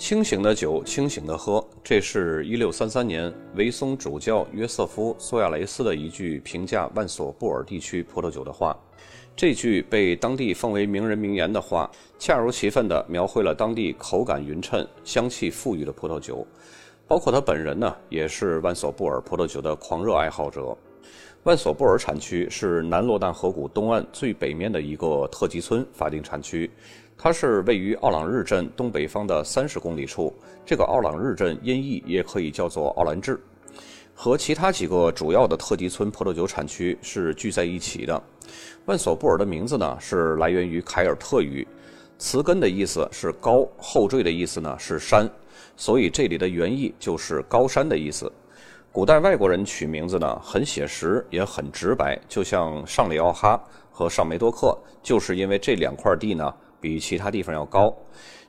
清醒的酒，清醒的喝。这是一六三三年维松主教约瑟夫·苏亚雷斯的一句评价万索布尔地区葡萄酒的话。这句被当地奉为名人名言的话，恰如其分地描绘了当地口感匀称、香气馥郁的葡萄酒。包括他本人呢，也是万索布尔葡萄酒的狂热爱好者。万索布尔产区是南罗旦河谷东岸最北面的一个特级村法定产区。它是位于奥朗日镇东北方的三十公里处。这个奥朗日镇音译也可以叫做奥兰治，和其他几个主要的特级村葡萄酒产区是聚在一起的。万索布尔的名字呢是来源于凯尔特语，词根的意思是高，后缀的意思呢是山，所以这里的原意就是高山的意思。古代外国人取名字呢很写实也很直白，就像上里奥哈和上梅多克，就是因为这两块地呢。比其他地方要高，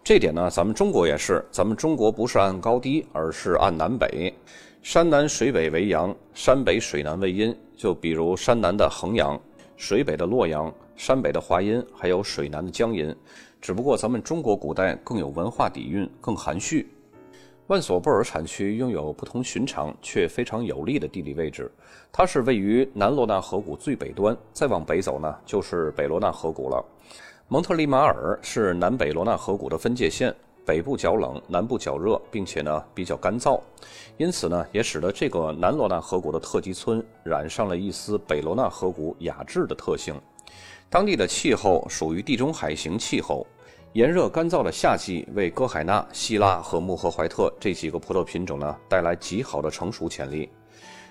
这点呢，咱们中国也是。咱们中国不是按高低，而是按南北。山南水北为阳，山北水南为阴。就比如山南的衡阳，水北的洛阳，山北的华阴，还有水南的江阴。只不过咱们中国古代更有文化底蕴，更含蓄。万索布尔产区拥有不同寻常却非常有利的地理位置，它是位于南罗纳河谷最北端，再往北走呢，就是北罗纳河谷了。蒙特利马尔是南北罗纳河谷的分界线，北部较冷，南部较热，并且呢比较干燥，因此呢也使得这个南罗纳河谷的特级村染上了一丝北罗纳河谷雅致的特性。当地的气候属于地中海型气候，炎热干燥的夏季为歌海纳、希拉和穆赫怀特这几个葡萄品种呢带来极好的成熟潜力。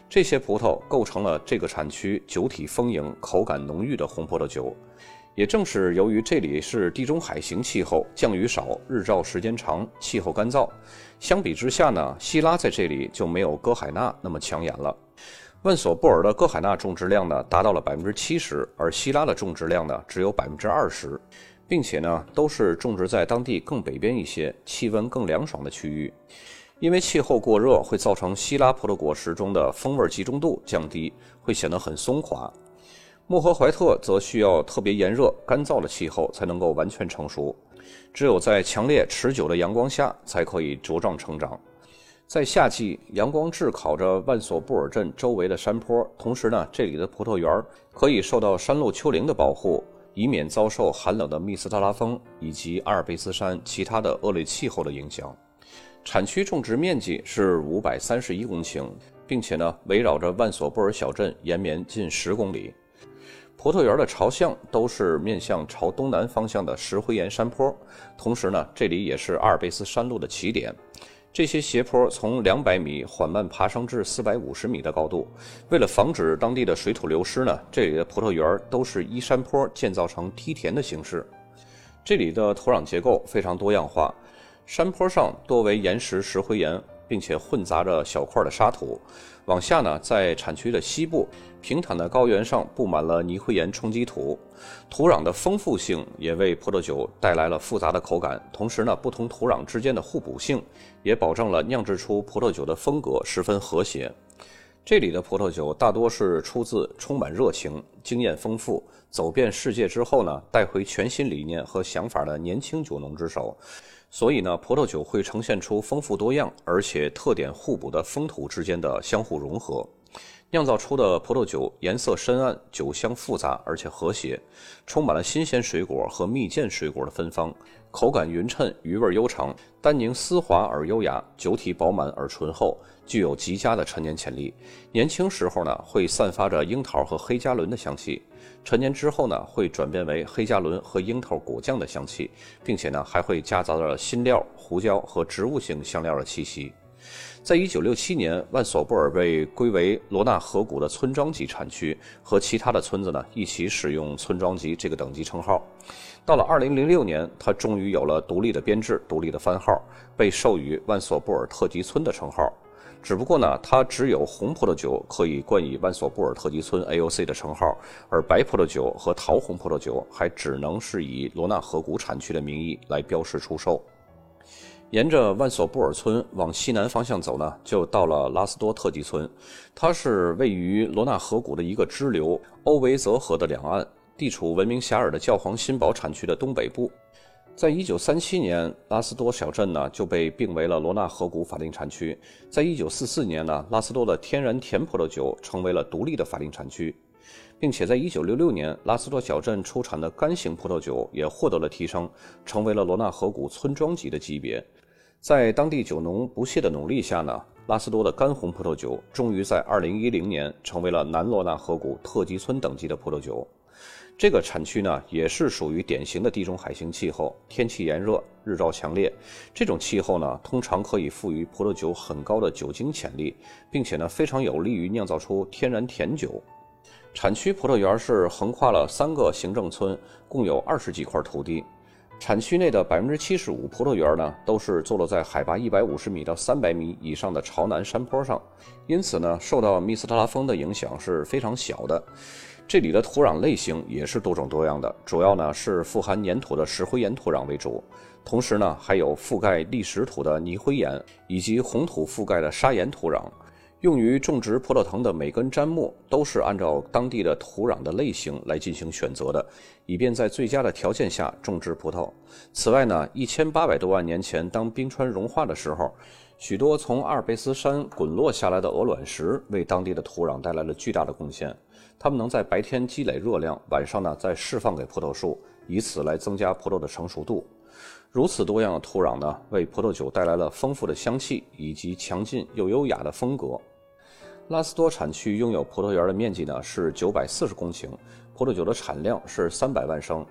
这些葡萄构成了这个产区酒体丰盈、口感浓郁的红葡萄酒。也正是由于这里是地中海型气候，降雨少，日照时间长，气候干燥，相比之下呢，希拉在这里就没有歌海纳那么抢眼了。万索布尔的歌海纳种植量呢达到了百分之七十，而希拉的种植量呢只有百分之二十，并且呢都是种植在当地更北边一些、气温更凉爽的区域。因为气候过热会造成希拉葡萄果实中的风味集中度降低，会显得很松垮。穆赫怀特则需要特别炎热、干燥的气候才能够完全成熟，只有在强烈、持久的阳光下才可以茁壮成长。在夏季，阳光炙烤着万索布尔镇周围的山坡，同时呢，这里的葡萄园可以受到山路丘陵的保护，以免遭受寒冷的密斯特拉风以及阿尔卑斯山其他的恶劣气候的影响。产区种植面积是五百三十一公顷，并且呢，围绕着万索布尔小镇延绵近十公里。葡萄园的朝向都是面向朝东南方向的石灰岩山坡，同时呢，这里也是阿尔卑斯山路的起点。这些斜坡从两百米缓慢爬升至四百五十米的高度。为了防止当地的水土流失呢，这里的葡萄园都是依山坡建造成梯田的形式。这里的土壤结构非常多样化，山坡上多为岩石、石灰岩。并且混杂着小块的沙土，往下呢，在产区的西部平坦的高原上布满了泥灰岩冲积土，土壤的丰富性也为葡萄酒带来了复杂的口感。同时呢，不同土壤之间的互补性也保证了酿制出葡萄酒的风格十分和谐。这里的葡萄酒大多是出自充满热情、经验丰富、走遍世界之后呢，带回全新理念和想法的年轻酒农之手。所以呢，葡萄酒会呈现出丰富多样而且特点互补的风土之间的相互融合，酿造出的葡萄酒颜色深暗，酒香复杂而且和谐，充满了新鲜水果和蜜饯水果的芬芳，口感匀称，余味悠长，单宁丝滑而优雅，酒体饱满而醇厚，具有极佳的陈年潜力。年轻时候呢，会散发着樱桃和黑加仑的香气。陈年之后呢，会转变为黑加仑和樱桃果酱的香气，并且呢，还会夹杂着新料、胡椒和植物性香料的气息。在一九六七年，万索布尔被归为罗纳河谷的村庄级产区，和其他的村子呢一起使用村庄级这个等级称号。到了二零零六年，它终于有了独立的编制、独立的番号，被授予万索布尔特级村的称号。只不过呢，它只有红葡萄酒可以冠以万索布尔特级村 AOC 的称号，而白葡萄酒和桃红葡萄酒还只能是以罗纳河谷产区的名义来标识出售。沿着万索布尔村往西南方向走呢，就到了拉斯多特级村。它是位于罗纳河谷的一个支流欧维泽河的两岸，地处闻名遐迩的教皇新堡产区的东北部。在一九三七年，拉斯多小镇呢就被并为了罗纳河谷法定产区。在一九四四年呢，拉斯多的天然甜葡萄酒成为了独立的法定产区，并且在一九六六年，拉斯多小镇出产的干型葡萄酒也获得了提升，成为了罗纳河谷村庄级的级别。在当地酒农不懈的努力下呢，拉斯多的干红葡萄酒终于在2010年成为了南罗纳河谷特级村等级的葡萄酒。这个产区呢，也是属于典型的地中海型气候，天气炎热，日照强烈。这种气候呢，通常可以赋予葡萄酒很高的酒精潜力，并且呢，非常有利于酿造出天然甜酒。产区葡萄园是横跨了三个行政村，共有二十几块土地。产区内的百分之七十五葡萄园呢，都是坐落在海拔一百五十米到三百米以上的朝南山坡上，因此呢，受到密斯特拉风的影响是非常小的。这里的土壤类型也是多种多样的，主要呢是富含粘土的石灰岩土壤为主，同时呢还有覆盖砾石土的泥灰岩以及红土覆盖的砂岩土壤。用于种植葡萄藤的每根砧木都是按照当地的土壤的类型来进行选择的，以便在最佳的条件下种植葡萄。此外呢，一千八百多万年前，当冰川融化的时候，许多从阿尔卑斯山滚落下来的鹅卵石为当地的土壤带来了巨大的贡献。它们能在白天积累热量，晚上呢再释放给葡萄树，以此来增加葡萄的成熟度。如此多样的土壤呢，为葡萄酒带来了丰富的香气以及强劲又优雅的风格。拉斯多产区拥有葡萄园的面积呢是九百四十公顷，葡萄酒的产量是三百万升。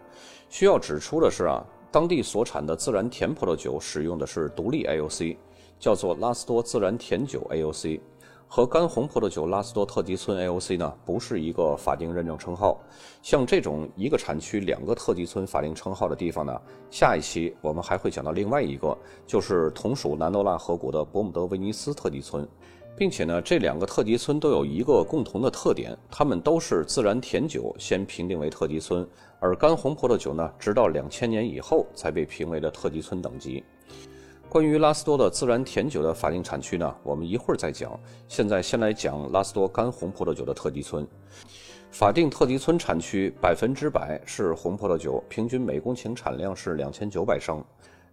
需要指出的是啊，当地所产的自然甜葡萄酒使用的是独立 AOC，叫做拉斯多自然甜酒 AOC，和干红葡萄酒拉斯多特级村 AOC 呢不是一个法定认证称号。像这种一个产区两个特级村法定称号的地方呢，下一期我们还会讲到另外一个，就是同属南罗纳河谷的伯姆德威尼斯特级村。并且呢，这两个特级村都有一个共同的特点，它们都是自然甜酒先评定为特级村，而干红葡萄酒呢，直到两千年以后才被评为了特级村等级。关于拉斯多的自然甜酒的法定产区呢，我们一会儿再讲。现在先来讲拉斯多干红葡萄酒的特级村。法定特级村产区百分之百是红葡萄酒，平均每公顷产量是两千九百升。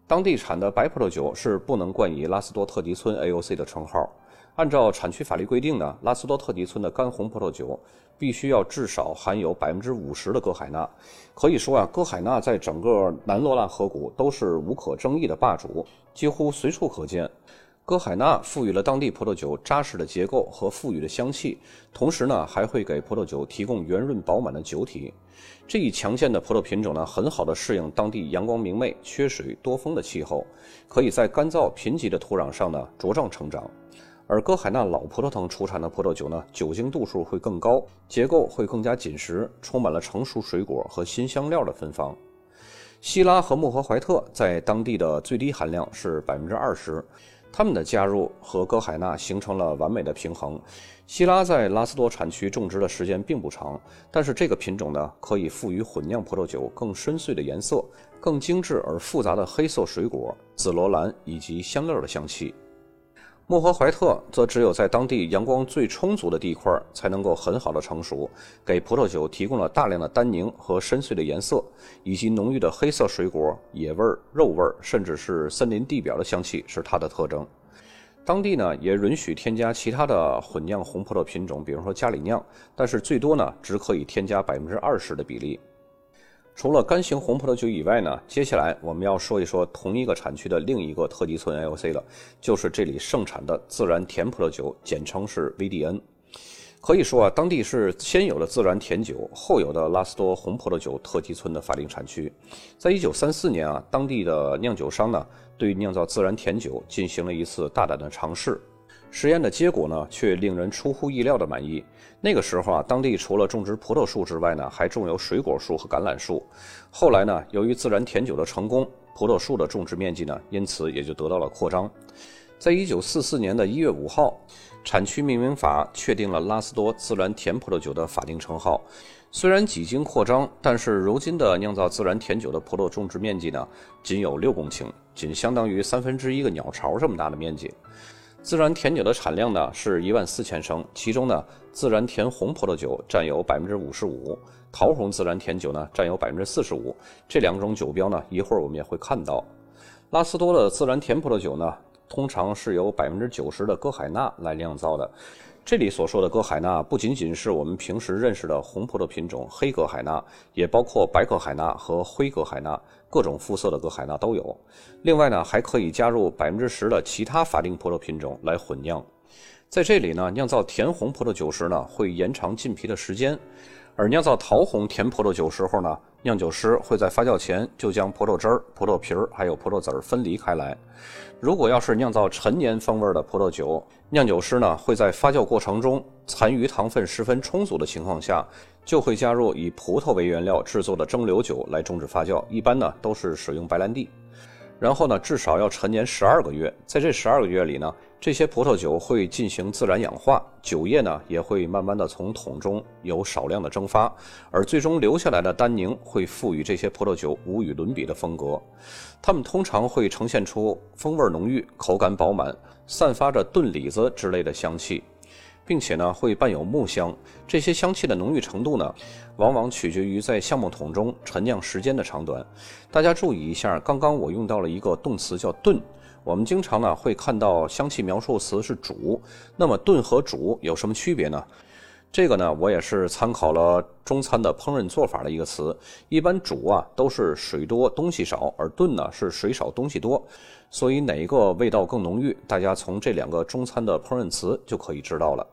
当地产的白葡萄酒是不能冠以拉斯多特级村 AOC 的称号。按照产区法律规定呢，拉斯多特级村的干红葡萄酒必须要至少含有百分之五十的哥海钠。可以说啊，哥海钠在整个南罗纳河谷都是无可争议的霸主，几乎随处可见。哥海钠赋予了当地葡萄酒扎实的结构和富裕的香气，同时呢，还会给葡萄酒提供圆润饱满的酒体。这一强健的葡萄品种呢，很好的适应当地阳光明媚、缺水多风的气候，可以在干燥贫瘠的土壤上呢茁壮成长。而哥海纳老葡萄藤出产的葡萄酒呢，酒精度数会更高，结构会更加紧实，充满了成熟水果和新香料的芬芳。希拉和穆赫怀特在当地的最低含量是百分之二十，它们的加入和哥海纳形成了完美的平衡。希拉在拉斯多产区种植的时间并不长，但是这个品种呢，可以赋予混酿葡萄酒更深邃的颜色、更精致而复杂的黑色水果、紫罗兰以及香料的香气。莫赫怀特则只有在当地阳光最充足的地块才能够很好的成熟，给葡萄酒提供了大量的单宁和深邃的颜色，以及浓郁的黑色水果、野味、肉味，甚至是森林地表的香气是它的特征。当地呢也允许添加其他的混酿红葡萄品种，比如说加里酿，但是最多呢只可以添加百分之二十的比例。除了干型红葡萄酒以外呢，接下来我们要说一说同一个产区的另一个特级村 AOC 了，就是这里盛产的自然甜葡萄酒，简称是 VDN。可以说啊，当地是先有的自然甜酒，后有的拉斯多红葡萄酒特级村的法定产区。在一九三四年啊，当地的酿酒商呢，对酿造自然甜酒进行了一次大胆的尝试。实验的结果呢，却令人出乎意料的满意。那个时候啊，当地除了种植葡萄树之外呢，还种有水果树和橄榄树。后来呢，由于自然甜酒的成功，葡萄树的种植面积呢，因此也就得到了扩张。在一九四四年的一月五号，产区命名法确定了拉斯多自然甜葡萄酒的法定称号。虽然几经扩张，但是如今的酿造自然甜酒的葡萄种植面积呢，仅有六公顷，仅相当于三分之一个鸟巢这么大的面积。自然甜酒的产量呢是一万四千升，其中呢，自然甜红葡萄酒占有百分之五十五，桃红自然甜酒呢占有百分之四十五。这两种酒标呢，一会儿我们也会看到。拉斯多的自然甜葡萄酒呢，通常是由百分之九十的歌海纳来酿造的。这里所说的歌海纳，不仅仅是我们平时认识的红葡萄品种黑歌海纳，也包括白歌海纳和灰歌海纳，各种肤色的歌海纳都有。另外呢，还可以加入百分之十的其他法定葡萄品种来混酿。在这里呢，酿造甜红葡萄酒时呢，会延长浸皮的时间。而酿造桃红甜葡萄酒时候呢，酿酒师会在发酵前就将葡萄汁儿、葡萄皮儿还有葡萄籽儿分离开来。如果要是酿造陈年风味的葡萄酒，酿酒师呢会在发酵过程中残余糖分十分充足的情况下，就会加入以葡萄为原料制作的蒸馏酒来终止发酵，一般呢都是使用白兰地。然后呢，至少要陈年十二个月，在这十二个月里呢。这些葡萄酒会进行自然氧化，酒液呢也会慢慢的从桶中有少量的蒸发，而最终留下来的单宁会赋予这些葡萄酒无与伦比的风格。它们通常会呈现出风味浓郁、口感饱满、散发着炖李子之类的香气，并且呢会伴有木香。这些香气的浓郁程度呢，往往取决于在橡木桶中陈酿时间的长短。大家注意一下，刚刚我用到了一个动词叫炖。我们经常呢会看到香气描述词是煮，那么炖和煮有什么区别呢？这个呢我也是参考了中餐的烹饪做法的一个词。一般煮啊都是水多东西少，而炖呢是水少东西多。所以哪一个味道更浓郁，大家从这两个中餐的烹饪词就可以知道了。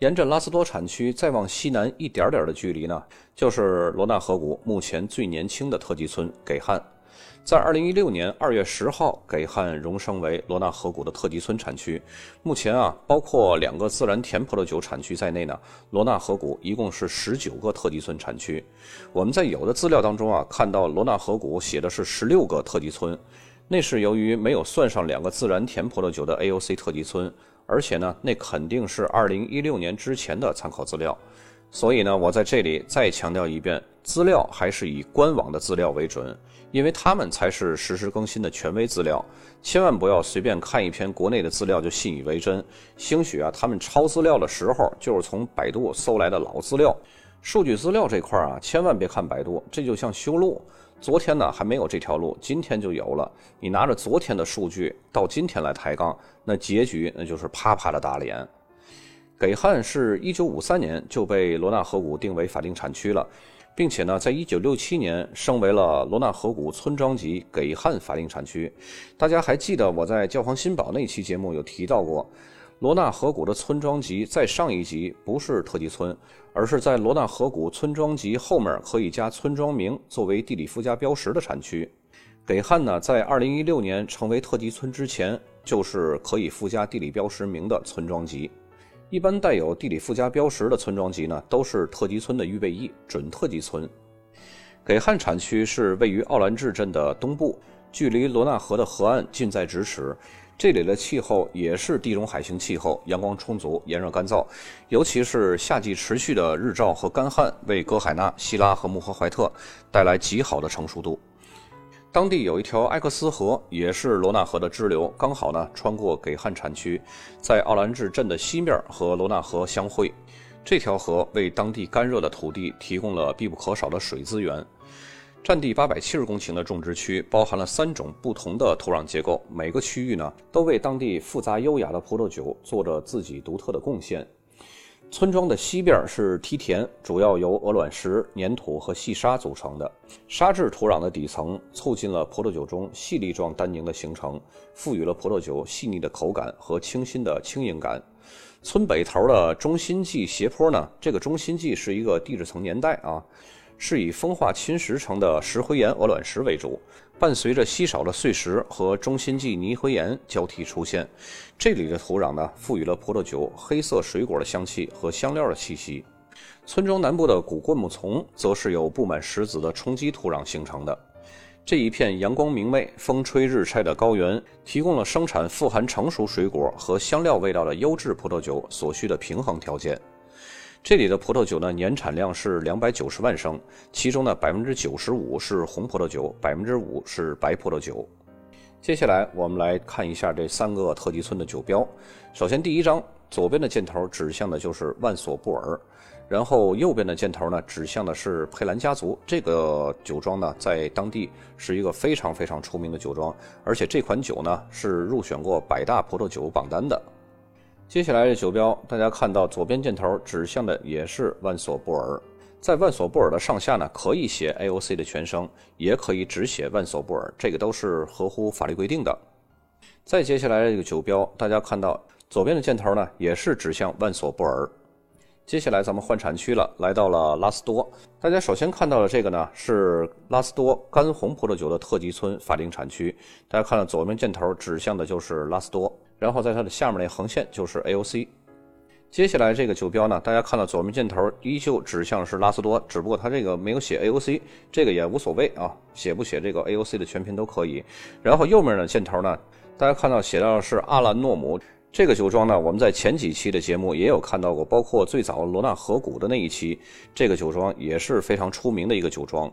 沿着拉斯多产区再往西南一点点的距离呢，就是罗纳河谷目前最年轻的特级村给汉。在二零一六年二月十号，给汉荣升为罗纳河谷的特级村产区。目前啊，包括两个自然甜葡萄酒产区在内呢，罗纳河谷一共是十九个特级村产区。我们在有的资料当中啊，看到罗纳河谷写的是十六个特级村，那是由于没有算上两个自然甜葡萄酒的 AOC 特级村，而且呢，那肯定是二零一六年之前的参考资料。所以呢，我在这里再强调一遍，资料还是以官网的资料为准。因为他们才是实时更新的权威资料，千万不要随便看一篇国内的资料就信以为真。兴许啊，他们抄资料的时候就是从百度搜来的老资料。数据资料这块啊，千万别看百度，这就像修路，昨天呢还没有这条路，今天就有了。你拿着昨天的数据到今天来抬杠，那结局那就是啪啪的打脸。给汉是一九五三年就被罗纳河谷定为法定产区了。并且呢，在一九六七年升为了罗纳河谷村庄级给汉法定产区。大家还记得我在教皇新堡那期节目有提到过，罗纳河谷的村庄级在上一级不是特级村，而是在罗纳河谷村庄级后面可以加村庄名作为地理附加标识的产区。给汉呢，在二零一六年成为特级村之前，就是可以附加地理标识名的村庄级。一般带有地理附加标识的村庄级呢，都是特级村的预备役，准特级村。给汉产区是位于奥兰治镇的东部，距离罗纳河的河岸近在咫尺。这里的气候也是地中海型气候，阳光充足，炎热干燥，尤其是夏季持续的日照和干旱，为哥海纳、希拉和穆赫怀特带来极好的成熟度。当地有一条埃克斯河，也是罗纳河的支流，刚好呢穿过给汉产区，在奥兰治镇的西面和罗纳河相会。这条河为当地干热的土地提供了必不可少的水资源。占地八百七十公顷的种植区，包含了三种不同的土壤结构，每个区域呢都为当地复杂优雅的葡萄酒做着自己独特的贡献。村庄的西边是梯田，主要由鹅卵石、粘土和细沙组成的。沙质土壤的底层促进了葡萄酒中细粒状单宁的形成，赋予了葡萄酒细腻的口感和清新的轻盈感。村北头的中心际斜坡呢，这个中心际是一个地质层年代啊。是以风化侵蚀成的石灰岩鹅卵石为主，伴随着稀少的碎石和中心际泥灰岩交替出现。这里的土壤呢，赋予了葡萄酒黑色水果的香气和香料的气息。村庄南部的古灌木丛则是由布满石子的冲击土壤形成的。这一片阳光明媚、风吹日晒的高原，提供了生产富含成熟水果和香料味道的优质葡萄酒所需的平衡条件。这里的葡萄酒呢，年产量是两百九十万升，其中呢百分之九十五是红葡萄酒，百分之五是白葡萄酒。接下来我们来看一下这三个特级村的酒标。首先第一张，左边的箭头指向的就是万索布尔。然后右边的箭头呢，指向的是佩兰家族。这个酒庄呢，在当地是一个非常非常出名的酒庄，而且这款酒呢是入选过百大葡萄酒榜单的。接下来的酒标，大家看到左边箭头指向的也是万索布尔。在万索布尔的上下呢，可以写 AOC 的全称，也可以只写万索布尔，这个都是合乎法律规定的。再接下来这个酒标，大家看到左边的箭头呢，也是指向万索布尔。接下来咱们换产区了，来到了拉斯多。大家首先看到的这个呢，是拉斯多干红葡萄酒的特级村法定产区。大家看到左边箭头指向的就是拉斯多，然后在它的下面那横线就是 AOC。接下来这个酒标呢，大家看到左面箭头依旧指向是拉斯多，只不过它这个没有写 AOC，这个也无所谓啊，写不写这个 AOC 的全拼都可以。然后右面的箭头呢，大家看到写到的是阿兰诺姆。这个酒庄呢，我们在前几期的节目也有看到过，包括最早罗纳河谷的那一期，这个酒庄也是非常出名的一个酒庄。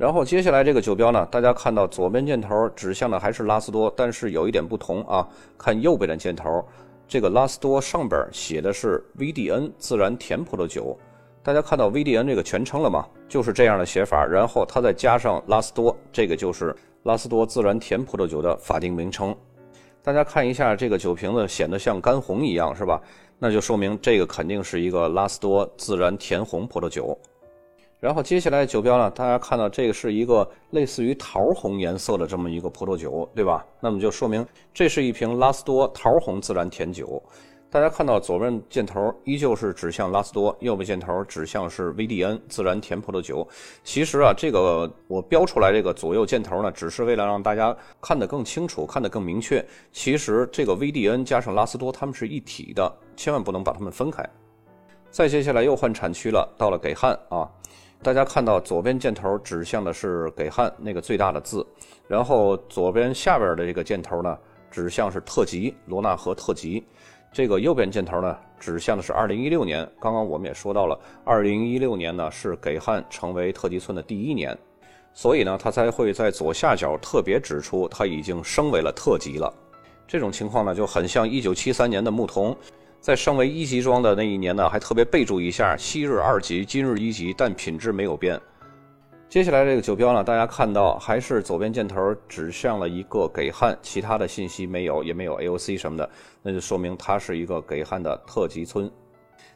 然后接下来这个酒标呢，大家看到左边箭头指向的还是拉斯多，但是有一点不同啊，看右边的箭头，这个拉斯多上边写的是 VDN 自然甜葡萄酒，大家看到 VDN 这个全称了吗？就是这样的写法，然后它再加上拉斯多，这个就是拉斯多自然甜葡萄酒的法定名称。大家看一下这个酒瓶子，显得像干红一样，是吧？那就说明这个肯定是一个拉斯多自然甜红葡萄酒。然后接下来酒标呢，大家看到这个是一个类似于桃红颜色的这么一个葡萄酒，对吧？那么就说明这是一瓶拉斯多桃红自然甜酒。大家看到左边箭头依旧是指向拉斯多，右边箭头指向是 VDN 自然甜葡萄酒。其实啊，这个我标出来这个左右箭头呢，只是为了让大家看得更清楚，看得更明确。其实这个 VDN 加上拉斯多，它们是一体的，千万不能把它们分开。再接下来又换产区了，到了给汉啊，大家看到左边箭头指向的是给汉那个最大的字，然后左边下边的这个箭头呢，指向是特级罗纳河特级。这个右边箭头呢，指向的是二零一六年。刚刚我们也说到了，二零一六年呢是给汉成为特级村的第一年，所以呢，他才会在左下角特别指出他已经升为了特级了。这种情况呢，就很像一九七三年的牧童，在升为一级装的那一年呢，还特别备注一下：昔日二级，今日一级，但品质没有变。接下来这个酒标呢，大家看到还是左边箭头指向了一个给汉，其他的信息没有，也没有 AOC 什么的，那就说明它是一个给汉的特级村。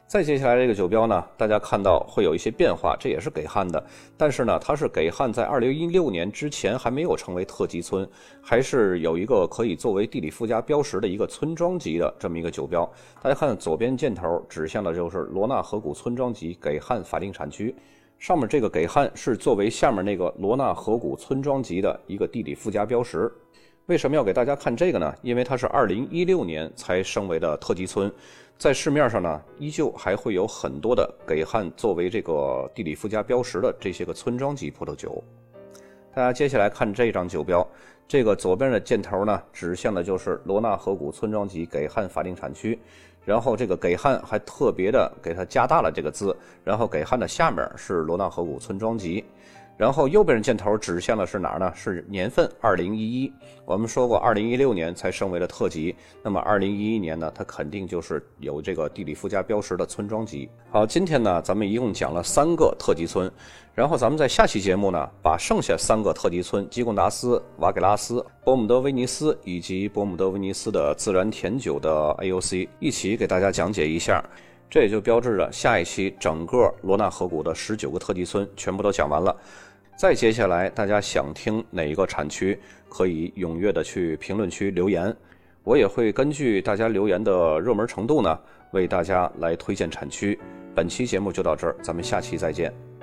再接下来这个酒标呢，大家看到会有一些变化，这也是给汉的，但是呢，它是给汉在2016年之前还没有成为特级村，还是有一个可以作为地理附加标识的一个村庄级的这么一个酒标。大家看左边箭头指向的就是罗纳河谷村庄级给汉法定产区。上面这个给汉是作为下面那个罗纳河谷村庄级的一个地理附加标识。为什么要给大家看这个呢？因为它是2016年才升为的特级村，在市面上呢，依旧还会有很多的给汉作为这个地理附加标识的这些个村庄级葡萄酒。大家接下来看这张酒标，这个左边的箭头呢，指向的就是罗纳河谷村庄级给汉法定产区。然后这个给汉还特别的给它加大了这个字，然后给汉的下面是罗纳河谷村庄级。然后右边的箭头指向的是哪儿呢？是年份，二零一一。我们说过，二零一六年才升为了特级，那么二零一一年呢，它肯定就是有这个地理附加标识的村庄级。好，今天呢，咱们一共讲了三个特级村，然后咱们在下期节目呢，把剩下三个特级村——基贡达斯、瓦给拉斯、伯姆德威尼斯以及伯姆德威尼斯的自然甜酒的 AOC 一起给大家讲解一下。这也就标志着下一期整个罗纳河谷的十九个特级村全部都讲完了。再接下来，大家想听哪一个产区，可以踊跃的去评论区留言，我也会根据大家留言的热门程度呢，为大家来推荐产区。本期节目就到这儿，咱们下期再见。